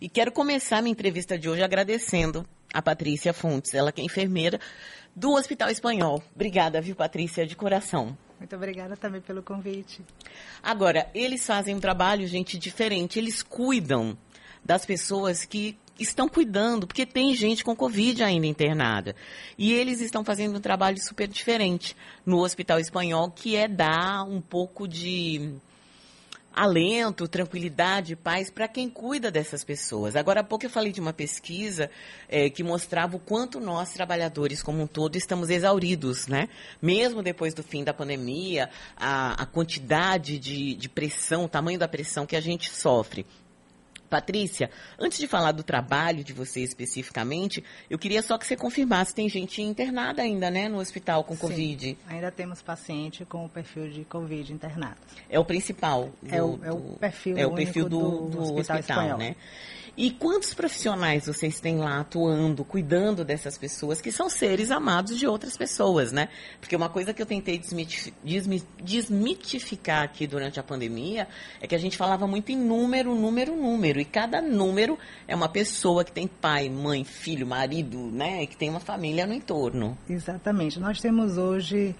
E quero começar minha entrevista de hoje agradecendo a Patrícia Fontes, ela que é enfermeira do Hospital Espanhol. Obrigada, viu, Patrícia, de coração. Muito obrigada também pelo convite. Agora, eles fazem um trabalho, gente, diferente. Eles cuidam das pessoas que estão cuidando, porque tem gente com Covid ainda internada. E eles estão fazendo um trabalho super diferente no Hospital Espanhol, que é dar um pouco de alento, tranquilidade, paz para quem cuida dessas pessoas. Agora há pouco eu falei de uma pesquisa é, que mostrava o quanto nós, trabalhadores como um todo, estamos exauridos, né? Mesmo depois do fim da pandemia, a, a quantidade de, de pressão, o tamanho da pressão que a gente sofre. Patrícia, antes de falar do trabalho de você especificamente, eu queria só que você confirmasse, tem gente internada ainda, né, no hospital com Sim, Covid? ainda temos paciente com o perfil de Covid internado. É o principal. Do, é, o, é o perfil É o perfil do, do, do hospital, hospital né? E quantos profissionais vocês têm lá atuando, cuidando dessas pessoas, que são seres amados de outras pessoas, né? Porque uma coisa que eu tentei desmitificar aqui durante a pandemia é que a gente falava muito em número, número, número. E cada número é uma pessoa que tem pai, mãe, filho, marido, né? Que tem uma família no entorno. Exatamente. Nós temos hoje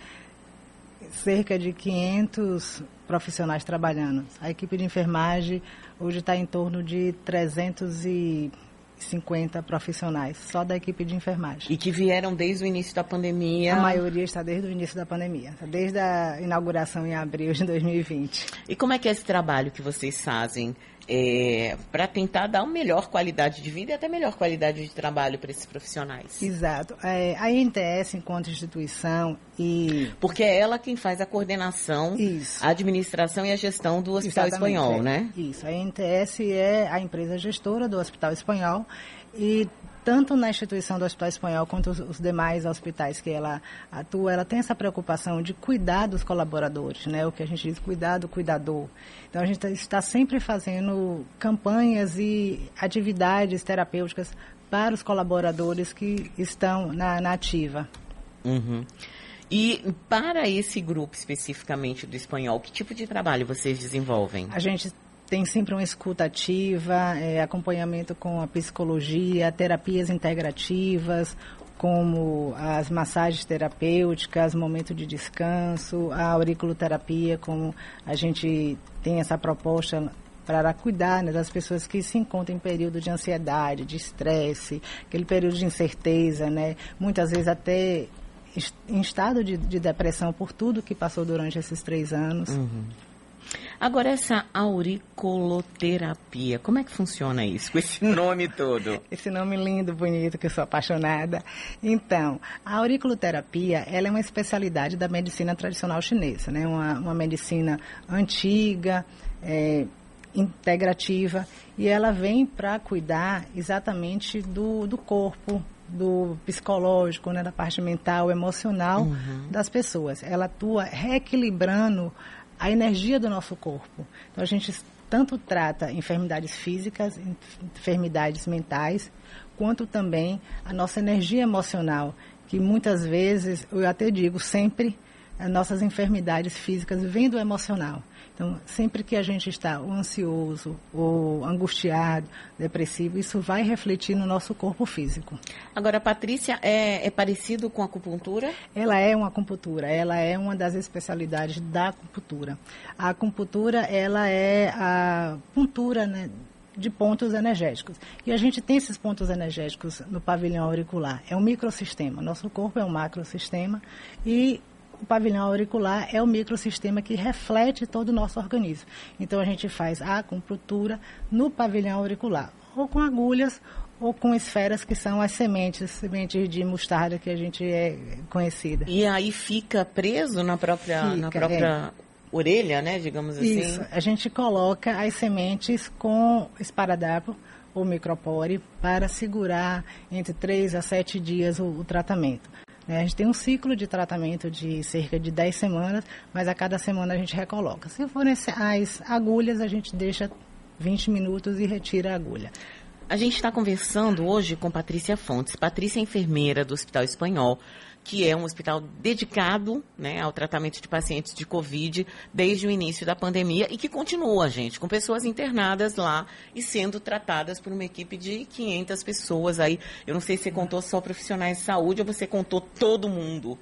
cerca de 500 profissionais trabalhando. A equipe de enfermagem Hoje está em torno de 350 profissionais, só da equipe de enfermagem. E que vieram desde o início da pandemia? A maioria está desde o início da pandemia, desde a inauguração em abril de 2020. E como é que é esse trabalho que vocês fazem? É, para tentar dar uma melhor qualidade de vida e até melhor qualidade de trabalho para esses profissionais. Exato. É, a INTS, enquanto instituição e... Porque é ela quem faz a coordenação, Isso. a administração e a gestão do Hospital Exatamente, Espanhol, é. né? Isso. A INTS é a empresa gestora do Hospital Espanhol e tanto na instituição do Hospital Espanhol quanto os, os, demais hospitais que ela atua, ela tem essa preocupação de cuidar dos colaboradores, né? O que a gente diz, cuidar do cuidador. Então a gente tá, está sempre fazendo campanhas e atividades terapêuticas para os colaboradores que estão na, na ativa. Uhum. E para esse grupo especificamente do espanhol, que tipo de trabalho vocês desenvolvem? A gente tem sempre uma escuta ativa, é, acompanhamento com a psicologia, terapias integrativas, como as massagens terapêuticas, momento de descanso, a auriculoterapia, como a gente tem essa proposta para cuidar né, das pessoas que se encontram em período de ansiedade, de estresse, aquele período de incerteza, né? Muitas vezes até em estado de, de depressão por tudo que passou durante esses três anos. Uhum. Agora, essa auriculoterapia, como é que funciona isso, com esse nome todo? esse nome lindo, bonito, que eu sou apaixonada. Então, a auriculoterapia, ela é uma especialidade da medicina tradicional chinesa, né? Uma, uma medicina antiga, é, integrativa, e ela vem para cuidar exatamente do, do corpo, do psicológico, né, da parte mental, emocional uhum. das pessoas. Ela atua reequilibrando a energia do nosso corpo. Então a gente tanto trata enfermidades físicas, enfermidades mentais, quanto também a nossa energia emocional, que muitas vezes, eu até digo sempre, nossas enfermidades físicas vêm do emocional. Então, sempre que a gente está ansioso, ou angustiado, depressivo, isso vai refletir no nosso corpo físico. Agora, Patrícia, é, é parecido com a acupuntura? Ela é uma acupuntura, ela é uma das especialidades da acupuntura. A acupuntura, ela é a puntura, né? de pontos energéticos. E a gente tem esses pontos energéticos no pavilhão auricular. É um microsistema. Nosso corpo é um macrosistema e o pavilhão auricular é o microsistema que reflete todo o nosso organismo. Então a gente faz a acupuntura no pavilhão auricular, ou com agulhas ou com esferas que são as sementes, sementes de mostarda que a gente é conhecida. E aí fica preso na própria, fica, na própria é. orelha, né, digamos assim? Isso, a gente coloca as sementes com esparadrapo ou micropore para segurar entre 3 a 7 dias o, o tratamento. É, a gente tem um ciclo de tratamento de cerca de 10 semanas, mas a cada semana a gente recoloca. Se forem as agulhas, a gente deixa 20 minutos e retira a agulha. A gente está conversando hoje com Patrícia Fontes. Patrícia é enfermeira do Hospital Espanhol, que é um hospital dedicado né, ao tratamento de pacientes de Covid desde o início da pandemia e que continua, gente, com pessoas internadas lá e sendo tratadas por uma equipe de 500 pessoas aí. Eu não sei se você contou só profissionais de saúde ou você contou todo mundo.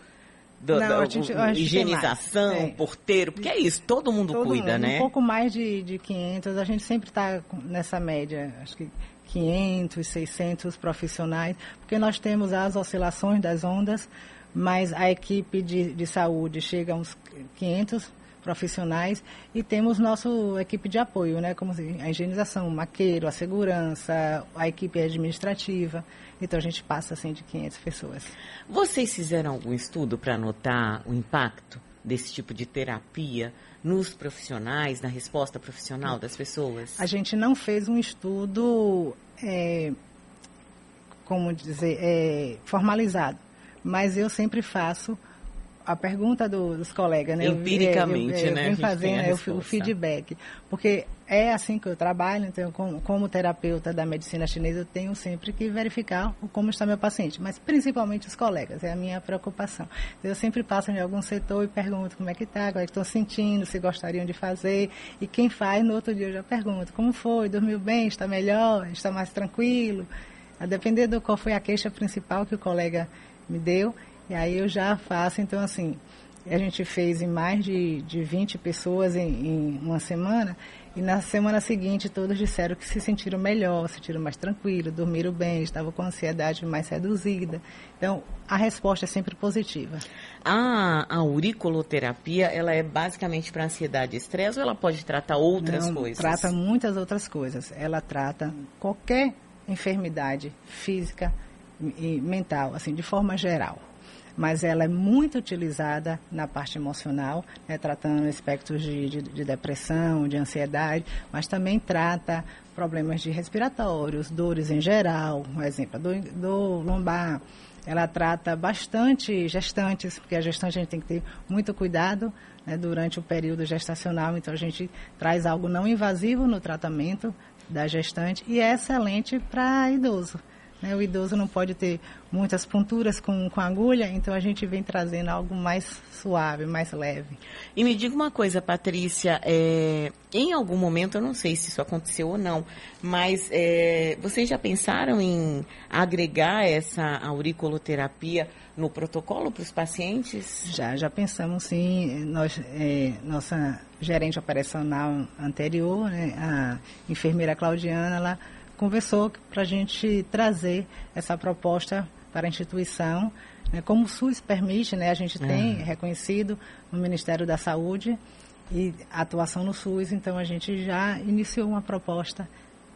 Do, Não, da- gente- o- higienização. É. porteiro, porque é isso, todo mundo Todo cuida, mundo, né? Um pouco mais de, de 500, a gente sempre está nessa média, acho que 500, 600 profissionais, porque nós temos as oscilações das ondas, mas a equipe de, de saúde chega a uns 500 profissionais e temos nossa equipe de apoio, né, como assim, a higienização, o maqueiro, a segurança, a equipe administrativa. Então a gente passa assim de 500 pessoas. Vocês fizeram algum estudo para notar o impacto desse tipo de terapia nos profissionais, na resposta profissional das pessoas? A gente não fez um estudo, é, como dizer, é, formalizado, mas eu sempre faço a pergunta do- dos colegas, né? Eu- Empiricamente, eu, eu, eu, né, tem a fazendo o, feedback, porque é assim que eu trabalho, então como, como terapeuta da medicina chinesa eu tenho sempre que verificar como está meu paciente, mas principalmente os colegas, é a minha preocupação. Então, Eu sempre passo em algum setor e pergunto como é que está, como é que estão sentindo, se gostariam de fazer, e quem faz no outro dia eu já pergunto como foi, dormiu bem, está melhor, está mais tranquilo, a depender do qual foi a queixa principal que o colega me deu, e aí eu já faço, então assim, a gente fez em mais de, de 20 pessoas em, em uma semana, e na semana seguinte todos disseram que se sentiram melhor, se sentiram mais tranquilos, dormiram bem, estavam com ansiedade mais reduzida. Então, a resposta é sempre positiva. A, a auriculoterapia, ela é basicamente para ansiedade e estresse ou ela pode tratar outras Não, coisas? Trata muitas outras coisas. Ela trata qualquer enfermidade física e mental, assim, de forma geral. Mas ela é muito utilizada na parte emocional, né, tratando aspectos de, de, de depressão, de ansiedade, mas também trata problemas de respiratórios, dores em geral, por exemplo, do, do lombar. Ela trata bastante gestantes, porque a gestante a gente tem que ter muito cuidado né, durante o período gestacional, então a gente traz algo não invasivo no tratamento da gestante e é excelente para idoso. Né? O idoso não pode ter muitas ponturas com, com agulha, então a gente vem trazendo algo mais suave, mais leve. E me diga uma coisa, Patrícia, é, em algum momento, eu não sei se isso aconteceu ou não, mas é, vocês já pensaram em agregar essa auriculoterapia no protocolo para os pacientes? Já, já pensamos sim. Nós, é, nossa gerente operacional anterior, né, a enfermeira Claudiana, ela conversou para a gente trazer essa proposta para a instituição. Né, como o SUS permite, né, a gente tem reconhecido no Ministério da Saúde e atuação no SUS, então a gente já iniciou uma proposta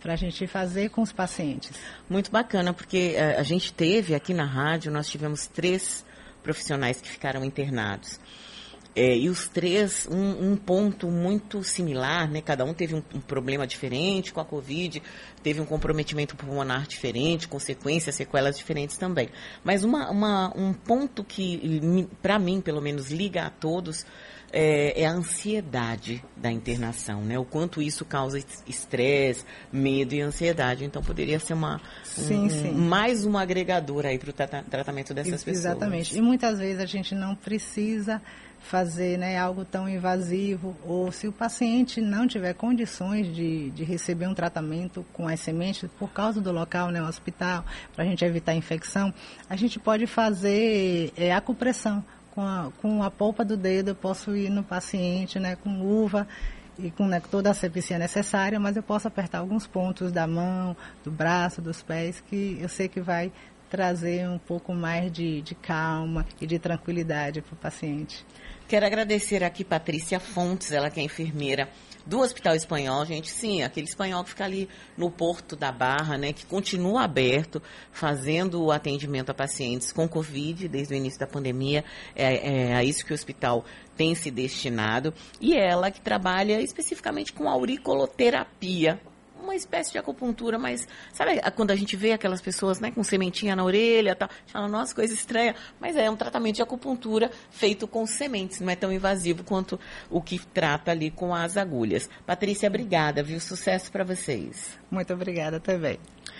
para a gente fazer com os pacientes. Muito bacana, porque eh, a gente teve aqui na rádio, nós tivemos três profissionais que ficaram internados. É, e os três, um, um ponto muito similar, né? Cada um teve um, um problema diferente com a Covid, teve um comprometimento pulmonar diferente, consequências, sequelas diferentes também. Mas uma, uma- um ponto que, para mim, pelo menos, liga a todos é, é a ansiedade da internação, né? O quanto isso causa es- estresse, medo e ansiedade. Então, poderia ser uma, um- Sim, um- sim. mais um agregador aí para o tratamento dessas pessoas. Exatamente. E muitas vezes a gente não precisa fazer né, algo tão invasivo, ou se o paciente não tiver condições de, de receber um tratamento com as sementes, por causa do local, né, o hospital, para a gente evitar infecção, a gente pode fazer é, acupressão. Com a, com a polpa do dedo, eu posso ir no paciente né, com luva e com né, toda a asepsia necessária, mas eu posso apertar alguns pontos da mão, do braço, dos pés, que eu sei que vai trazer um pouco mais de, de calma e de tranquilidade para o paciente. Quero agradecer aqui Patrícia Fontes, ela que é enfermeira do Hospital Espanhol, gente, sim, aquele espanhol que fica ali no Porto da Barra, né, que continua aberto, fazendo o atendimento a pacientes com Covid desde o início da pandemia, é, é a isso que o hospital tem se destinado, e ela que trabalha especificamente com auriculoterapia, espécie de acupuntura, mas sabe quando a gente vê aquelas pessoas, né, com sementinha na orelha, tal, a gente fala, nossa, coisa estranha, mas é um tratamento de acupuntura feito com sementes, não é tão invasivo quanto o que trata ali com as agulhas. Patrícia, obrigada, viu? Sucesso para vocês. Muito obrigada também.